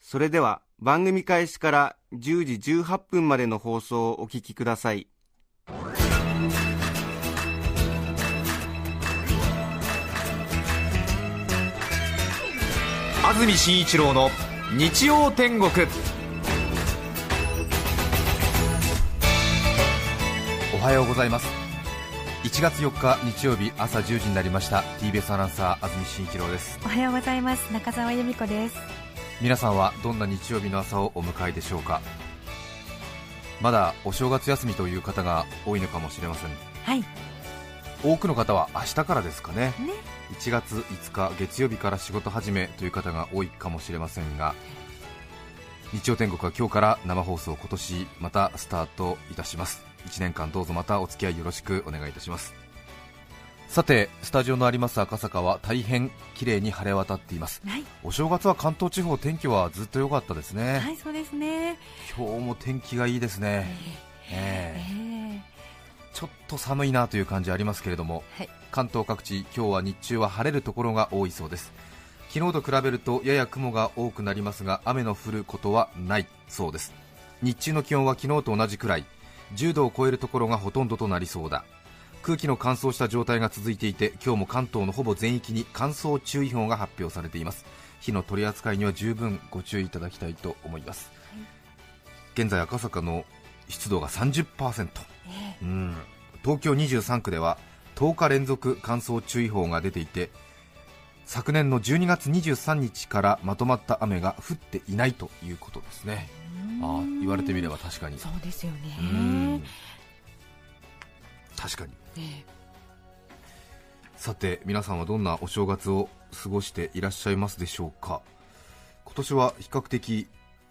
それでは、番組開始から10時18分までの放送をお聞きください。安住紳一郎の日曜天国。おはようございます。1月4日日曜日朝10時になりました。TBS アナウンサー安住紳一郎です。おはようございます。中澤由美子です皆さんはどんな日曜日の朝をお迎えでしょうか？まだお正月休みという方が多いのかもしれません。はい。多くの方は明日からですかね。ね。1月5日月曜日から仕事始めという方が多いかもしれませんが日曜天国は今日から生放送今年またスタートいたします。1年間どうぞまたお付き合いよろしくお願いいたしますさてスタジオのあります赤坂は大変綺麗に晴れ渡っています。はい。お正月は関東地方天気はずっと良かったですね、はいそうですね。今日も天気がいいですね、ええ。えー。ちょっと寒いなという感じありますけれどもはい。関東各地今日は日中は晴れるところが多いそうです。昨日と比べるとやや雲が多くなりますが雨の降ることはないそうです。日中の気温は昨日と同じくらい。10度を超えるところがほとんどとなりそうだ空気の乾燥した状態が続いていて今日も関東のほぼ全域に乾燥注意報が発表されています。火の取り扱いには十分ご注意いただきたいと思います、現在赤坂の湿度が30%えうん。東京23区では10日連続乾燥注意報が出ていて昨年の12月23日からまとまった雨が降っていないということですね。ああ言われてみれば確かに。そうですようん。ね確かに。えさて皆さんはどんなお正月を過ごしていらっしゃいますでしょうか？今年は比較的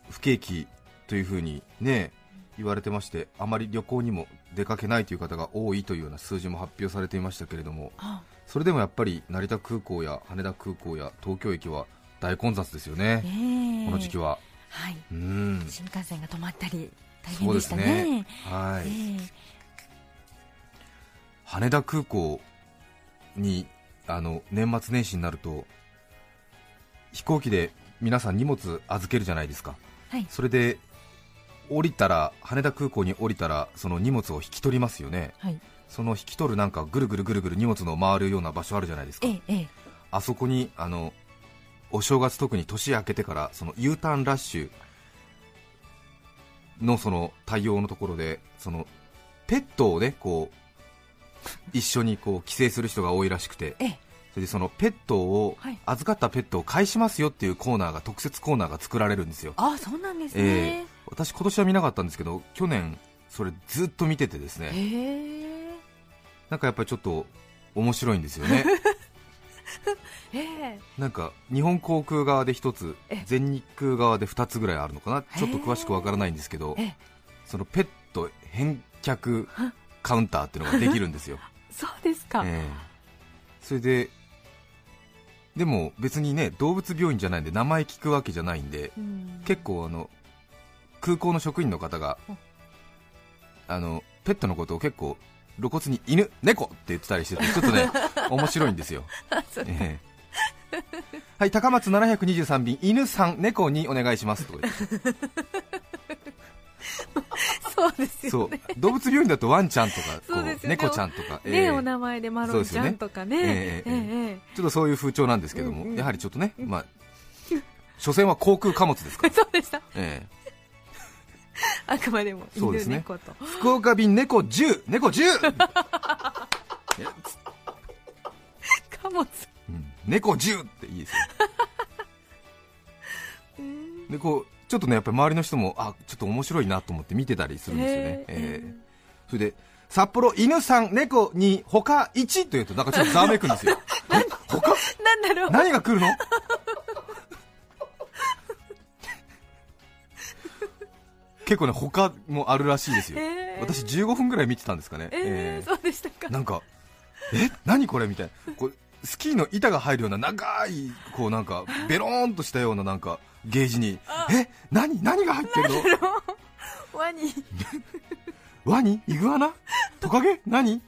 不景気というふうにね言われてましてあまり旅行にも出かけないという方が多いというような数字も発表されていましたけれどもあそれでもやっぱり成田空港や羽田空港や東京駅は大混雑ですよね、ええ。この時期は。はい。うん。新幹線が止まったり大そうで変でしたすね。ねはい、え羽田空港にあの年末年始になると飛行機で皆さん荷物預けるじゃないですか。えはい。それで降りたら羽田空港に降りたらその荷物を引き取りますよね。はい。その引き取るなんかぐるぐるぐるぐる荷物の回るような場所あるじゃないですか。ええええ。あそこにあのお正月特に年明けてからその U ターンラッシュのその対応のところでそのペットをねこう一緒にこう帰省する人が多いらしくてええ。それでそのペットをはい。預かったペットを返しますよっていうコーナーが特設コーナーが作られるんですよ。あそうなんですえね。え私今年は見なかったんですけど去年それずっと見ててですね。ええ。なんかやっぱりちょっと面白いんですよね。ええ。なんか日本航空側で1つえ全日空側で2つぐらいあるのかな。ちょっと詳しくわからないんですけどええ。そのペット返却カウンターっていうのができるんですよ、そうですか、ええ。それででも別にね動物病院じゃないんで名前聞くわけじゃないんでうん。結構あの空港の職員の方がうん。あのペットのことを結構露骨に犬、猫って言ってたりしててちょっとね 面白いんですよ、ええ。はい高松723便犬さん猫にお願いしますとそうですそう。よね動物病院だとワンちゃんとかこね。猫ちゃんとか、ね、え。えお名前でマロンちゃんとかね。ね。ええええちょっとそういう風潮なんですけども、うんうん。やはりちょっとね、まあ、所詮は航空貨物ですかええら、そうでした。え あくまでも犬そうですね。猫と。え福岡便猫10、猫 10! 貨物。うん。猫10っていいですよ。うん。でこうちょっとねやっぱり周りの人もあちょっと面白いなと思って見てたりするんですよね、へえええ。それで札幌犬さん猫に他1というとなんかちょっとざわめくんですよ。え？他？なんだろう。何が来るの？結構ね他もあるらしいですよ、えー。私15分ぐらい見てたんですかね、えー、そうでしたか。なんかえ？何これ？みたいな。こうスキーの板が入るような長いこうなんかベローンとしたようななんかゲージにえ何何が入ってるの？ワニ。ワニ？イグアナ？トカゲ？何？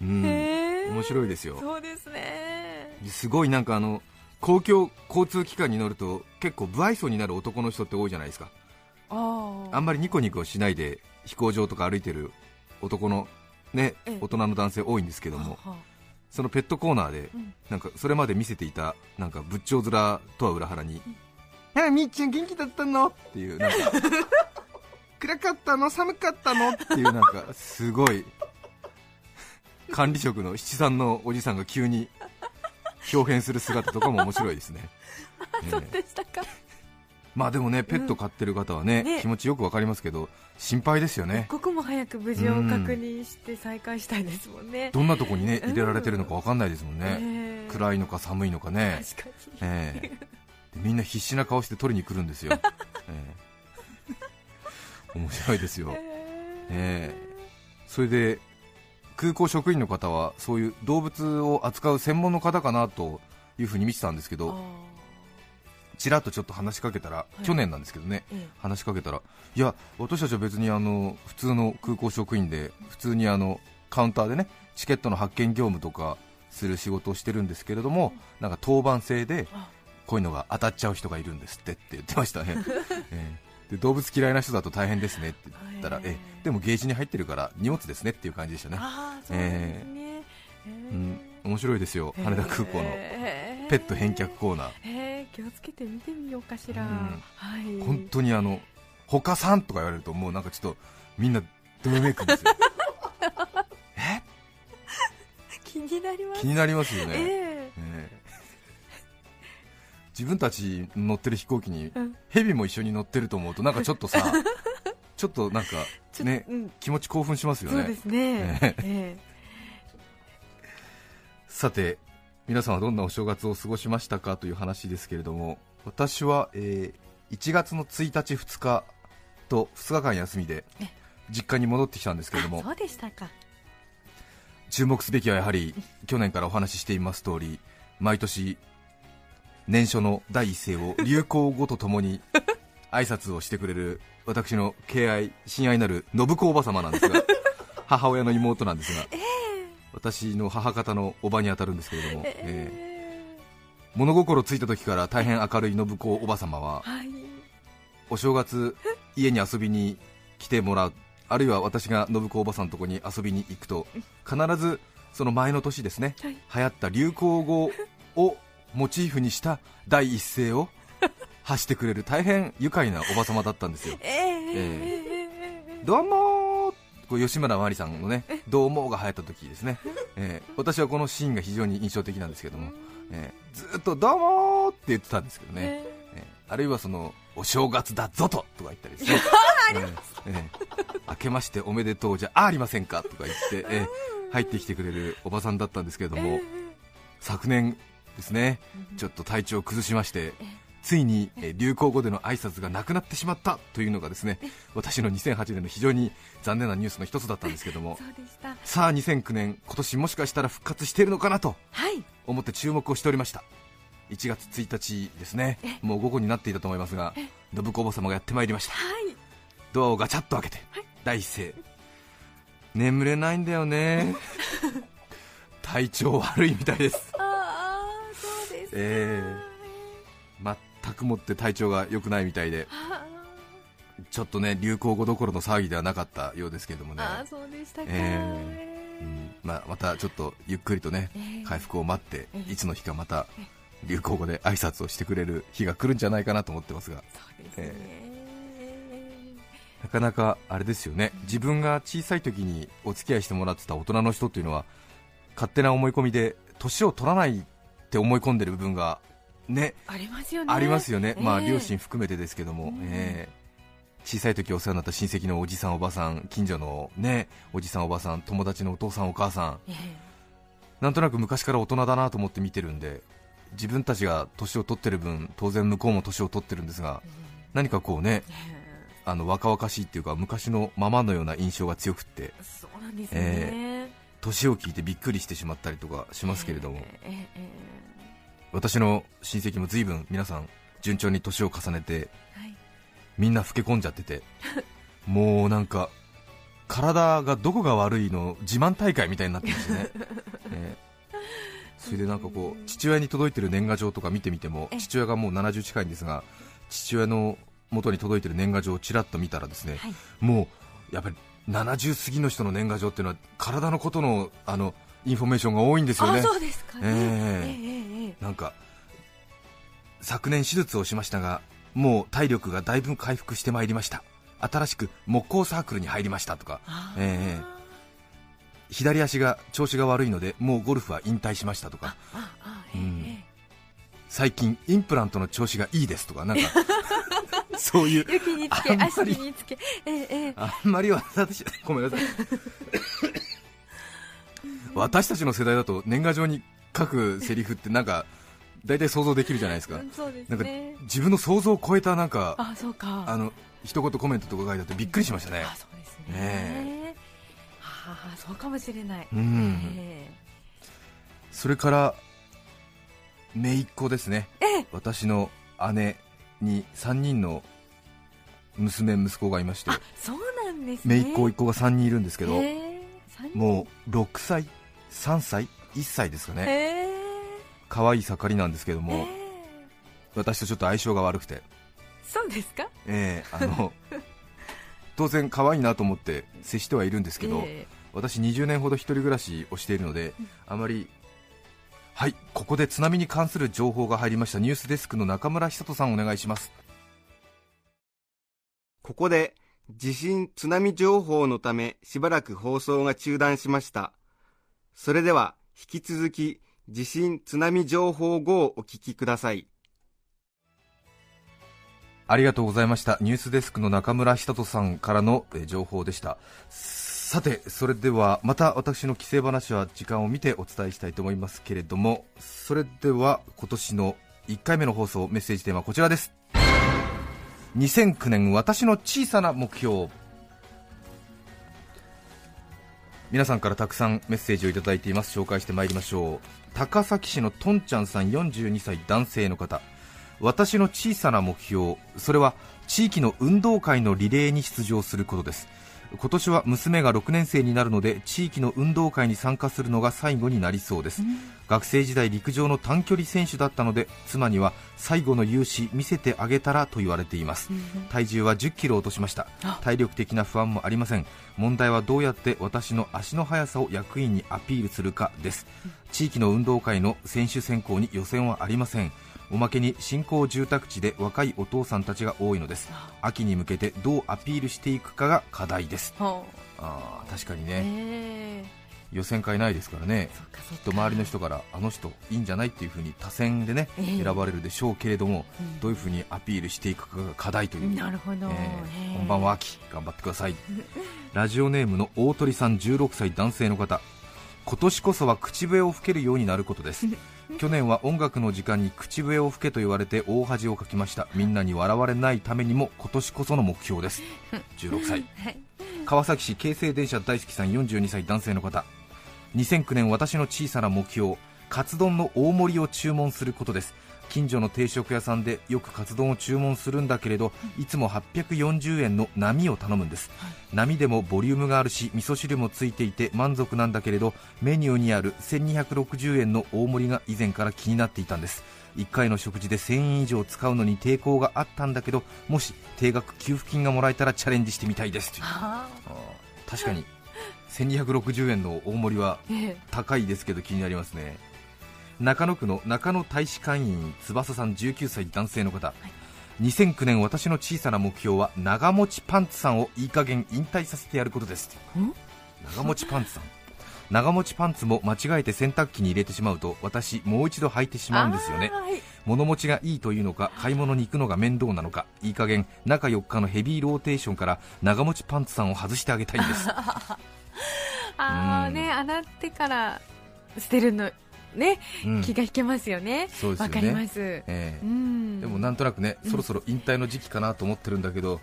うん。面白いですよ。そうですね。すごいなんかあの公共交通機関に乗ると結構不愛想になる男の人って多いじゃないですか。ああ。んまりニコニコしないで飛行場とか歩いてる男のねええ。大人の男性多いんですけども。ははそのペットコーナーでうん。なんかそれまで見せていたなんか仏頂面とは裏腹に「あみっちゃん元気だったの?」っていうなんか「暗かったの？寒かったの?」っていうなんかすごい管理職の七三のおじさんが急に表現する姿とかも面白いですね、えそうえでしたかまあでもねペット飼ってる方はね,、ね。気持ちよくわかりますけど心配ですよね。一刻も早く無事を確認して再開したいですもんね。どんなとこにねうん。入れられてるのかわかんないですもんね、ええ。暗いのか寒いのかね、確かに。ええ。でみんな必死な顔して取りに来るんですよ、ええ。面白いですよ、え。え。それで空港職員の方はそういう動物を扱う専門の方かなというふうに見てたんですけあどちらっとちょっと話しかけたら、い。去年なんですけどねーえ。話しかけたらいや私たちは別にあの普通の空港職員で普通にあのカウンターでねチケットの発券業務とかする仕事をしてるんですけれどもなんか当番制であ。こういうのが当たっちゃう人がいるんですってって言ってましたね、ええ。で動物嫌いな人だと大変ですねって言ったら、へえええ。でもゲージに入ってるから荷物ですねっていう感じでしたね、あーそうですね、へーうん、面白いですよ。羽田空港のペット返却コーナー気をつけて見てみようかしら、うん。はい。本当にあの他さんとか言われるともうなんかちょっとみんなどよめくんですよ。え？気になります。気になりますよね、ええ。え。自分たち乗ってる飛行機にうん。ヘビも一緒に乗ってると思うとなんかちょっとさ ちょっとなんかねうん。気持ち興奮しますよね。そうですね、ええ。さて皆さんはどんなお正月を過ごしましたかという話ですけれども私は、えー1月の1日2日と2日間休みでえ実家に戻ってきたんですけれどもあそうでしたか。注目すべきはやはり去年からお話ししています通り毎年年初の第一声を流行語とともに挨拶をしてくれる私の敬愛親愛なる信子おば様なんですが 母親の妹なんですが、私の母方のおばに当たるんですけれども、えー。え物心ついた時から大変明るい信子おば様はーはい。お正月家に遊びに来てもらうあるいは私が信子おばさんのとこに遊びに行くと必ずその前の年ですね、はい。流行った流行語をモチーフにした第一声を発してくれる大変愉快なおば様だったんですよ。えー、どうもーこう吉村麻里さんのね「どうも」が流行った時ですね、えー私はこのシーンが非常に印象的なんですけども、えーずーっと「どうもー」って言ってたんですけどね、え？えーあるいはそのお正月だぞととか言ったりですね。えーえー明けましておめでとうじゃありませんかとか言って、えー入ってきてくれるおばさんだったんですけれども、昨年ですねちょっと体調を崩しましてついにえー流行語での挨拶がなくなってしまったというのがですね私の2008年の非常に残念なニュースの一つだったんですけどもさあ2009年今年もしかしたら復活しているのかなとはい。思って注目をしておりました。1月1日ですね。もう午後になっていたと思いますが信子おば様がやってまいりました。はい。ドアをガチャッと開けて、第一声眠れないんだよね。体調悪いみたいです。ああそうですか。え全くもって体調が良くないみたいであちょっとね流行語どころの騒ぎではなかったようですけれどもね、あーそうでしたか、えうん。まあ、またちょっとゆっくりとねえー回復を待ってええ。いつの日かまた流行語で挨拶をしてくれる日が来るんじゃないかなと思ってますが。そうですね、なかなかあれですよね。自分が小さい時にお付き合いしてもらってた大人の人っていうのは勝手な思い込みで年を取らないって思い込んでる部分がね。ありますよね。ありますよね、まあええ。両親含めてですけども、うん。えー小さい時お世話になった親戚のおじさんおばさん近所のねおじさんおばさん友達のお父さんお母さん。ええ。なんとなく昔から大人だなと思って見てるんで自分たちが年を取ってる分当然向こうも年を取ってるんですが何かこうねえあの若々しいっていうか昔のままのような印象が強くって。そうなんですね、年を聞いてびっくりしてしまったりとかしますけれども、えええ私の親戚も随分皆さん順調に年を重ねてえはい。みんな老け込んじゃっててもうなんか体がどこが悪いの自慢大会みたいになってますね。ね。それでなんかこう父親に届いてる年賀状とか見てみてもえ父親がもう70近いんですが父親の元に届いてる年賀状をちらっと見たらですね、はい。もうやっぱり70過ぎの人の年賀状っていうのは体のことのあのインフォメーションが多いんですよね。あそうですかね、ええ。ええええなんか昨年手術をしましたがもう体力がだいぶ回復してまいりました。新しく木工サークルに入りましたとか。あー。え左足が調子が悪いのでもうゴルフは引退しましたとか。うん。え最近インプラントの調子がいいですとかなんか。そういう。え雪につけ足につけ。ええええ。あんまり私ごめんなさい私たちの世代だと年賀状に書くセリフってなんか大体想像できるじゃないですか。うんそうですなんかね自分の想像を超えたなんかあそうか。あの一言コメントとか書いてあってびっくりしましたね。あそうですね。ねそうかもしれない、うん。えそれから姪っ子ですね。私の姉に3人の娘息子がいまして。あそうなんですね。姪っ子甥っ子が3人いるんですけど、もう6歳3歳？1歳ですかね。ええ可愛い盛りなんですけども、ええ私とちょっと相性が悪くて。そうですか？ええあの 当然可愛いなと思って接してはいるんですけど、え私20年ほど一人暮らしをしているので、あまりはいここで津波に関する情報が入りました。ニュースデスクの中村久人さんお願いします。ここで地震津波情報のためしばらく放送が中断しました。それでは引き続き地震津波情報後をお聞きください。ありがとうございました。ニュースデスクの中村久人さんからのえー情報でした。さてそれではまた私の帰省話は時間を見てお伝えしたいと思いますけれどもそれでは今年の1回目の放送メッセージテーマはこちらです。2009年私の小さな目標。皆さんからたくさんメッセージをいただいています。紹介してまいりましょう。高崎市のとんちゃんさん42歳男性の方。私の小さな目標それは地域の運動会のリレーに出場することです。今年は娘が6年生になるので地域の運動会に参加するのが最後になりそうです、学生時代陸上の短距離選手だったので妻には最後の勇姿見せてあげたらと言われています、体重は1 0キロ落としました。あ。体力的な不安もありません。問題はどうやって私の足の速さを役員にアピールするかです。地域の運動会の選手選考に予選はありませんおまけに新興住宅地で若いお父さんたちが多いのです。秋に向けてどうアピールしていくかが課題です。ほあー確かにうね、ええ予選会ないですからね。きっと周りの人からあの人いいんじゃないっていうふうに多選でね、ええ。選ばれるでしょうけれども、うん。どういうふうにアピールしていくかが課題という、なるほど、えええー。本番は秋。頑張ってください。ラジオネームの大鳥さん16歳男性の方今年こそは口笛を吹けるようになることです。去年は音楽の時間に口笛を吹けと言われて大恥をかきました。みんなに笑われないためにも今年こその目標です。16歳。はい。川崎市京成電車大好きさん42歳男性の方。2009年私の小さな目標カツ丼の大盛りを注文することです近所の定食屋さんでよくカツ丼を注文するんだけれどいつも840円の波を頼むんです、波でもボリュームがあるし味噌汁もついていて満足なんだけれどメニューにある1260円の大盛りが以前から気になっていたんです。1回の食事で1000円以上使うのに抵抗があったんだけどもし定額給付金がもらえたらチャレンジしてみたいです。という確かに。1260円の大盛りは 高いですけど気になりますね中野区の中野大使館員翼さん19歳男性の方、2009年私の小さな目標は長持ちパンツさんをいい加減引退させてやることです。ん？長持ちパンツさん。長持ちパンツも間違えて洗濯機に入れてしまうと私もう一度履いてしまうんですよね。物持ちがいいというのか買い物に行くのが面倒なのかいい加減中4日のヘビーローテーションから長持ちパンツさんを外してあげたいんです。あうん。あね洗ってから捨てるのね、うん。気が引けますよね。そうですよね。わかります。ええ。うん。でもなんとなくね、うん。そろそろ引退の時期かなと思ってるんだけど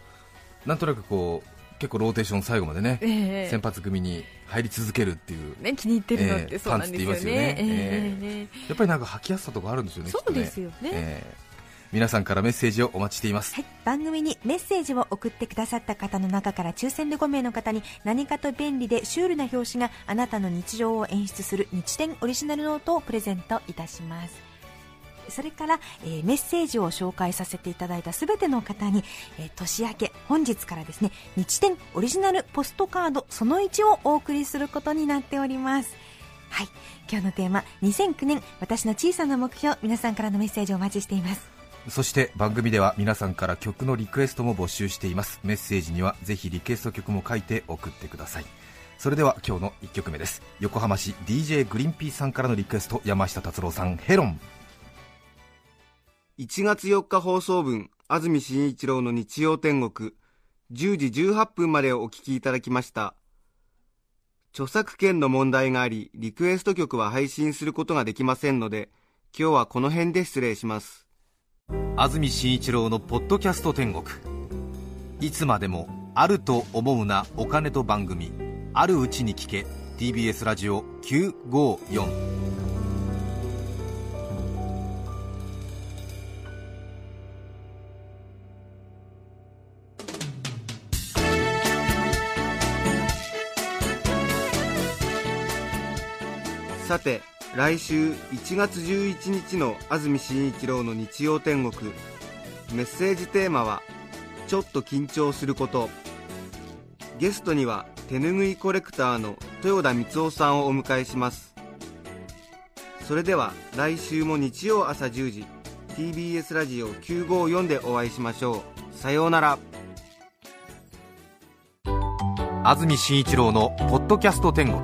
なんとなくこう結構ローテーション最後までね、ええ。先発組に入り続けるっていう、ね、気に入ってるのっええてそうなんですよね。パンツって言いますよね。えええやっぱりなんか履きやすさとかあるんですよね、そうですよね。ええ皆さんからメッセージをお待ちしています。はい、番組にメッセージを送ってくださった方の中から抽選で5名の方に何かと便利でシュールな表紙があなたの日常を演出する日展オリジナルノートをプレゼントいたします。それから、えーメッセージを紹介させていただいたすべての方に、えー年明け本日からですね日展オリジナルポストカードその1をお送りすることになっております。はい。今日のテーマ2009年私の小さな目標皆さんからのメッセージをお待ちしています。そして番組では皆さんから曲のリクエストも募集しています。メッセージにはぜひリクエスト曲も書いて送ってください。それでは今日の1曲目です。横浜市 DJ グリーンピーさんからのリクエスト山下達郎さんヘロン。1月4日放送分安住紳一郎の日曜天国。10時18分までお聞きいただきました。著作権の問題がありリクエスト曲は配信することができませんので今日はこの辺で失礼します。安住紳一郎のポッドキャスト天国。いつまでもあると思うなお金と番組。あるうちに聞け TBS ラジオ954さて来週1月11日の安住紳一郎の日曜天国。メッセージテーマは「ちょっと緊張すること」ゲストには手ぬぐいコレクターの豊田光雄さんをお迎えします。それでは来週も日曜朝10時 TBS ラジオ954でお会いしましょう。さようなら。安住紳一郎の「ポッドキャスト天国」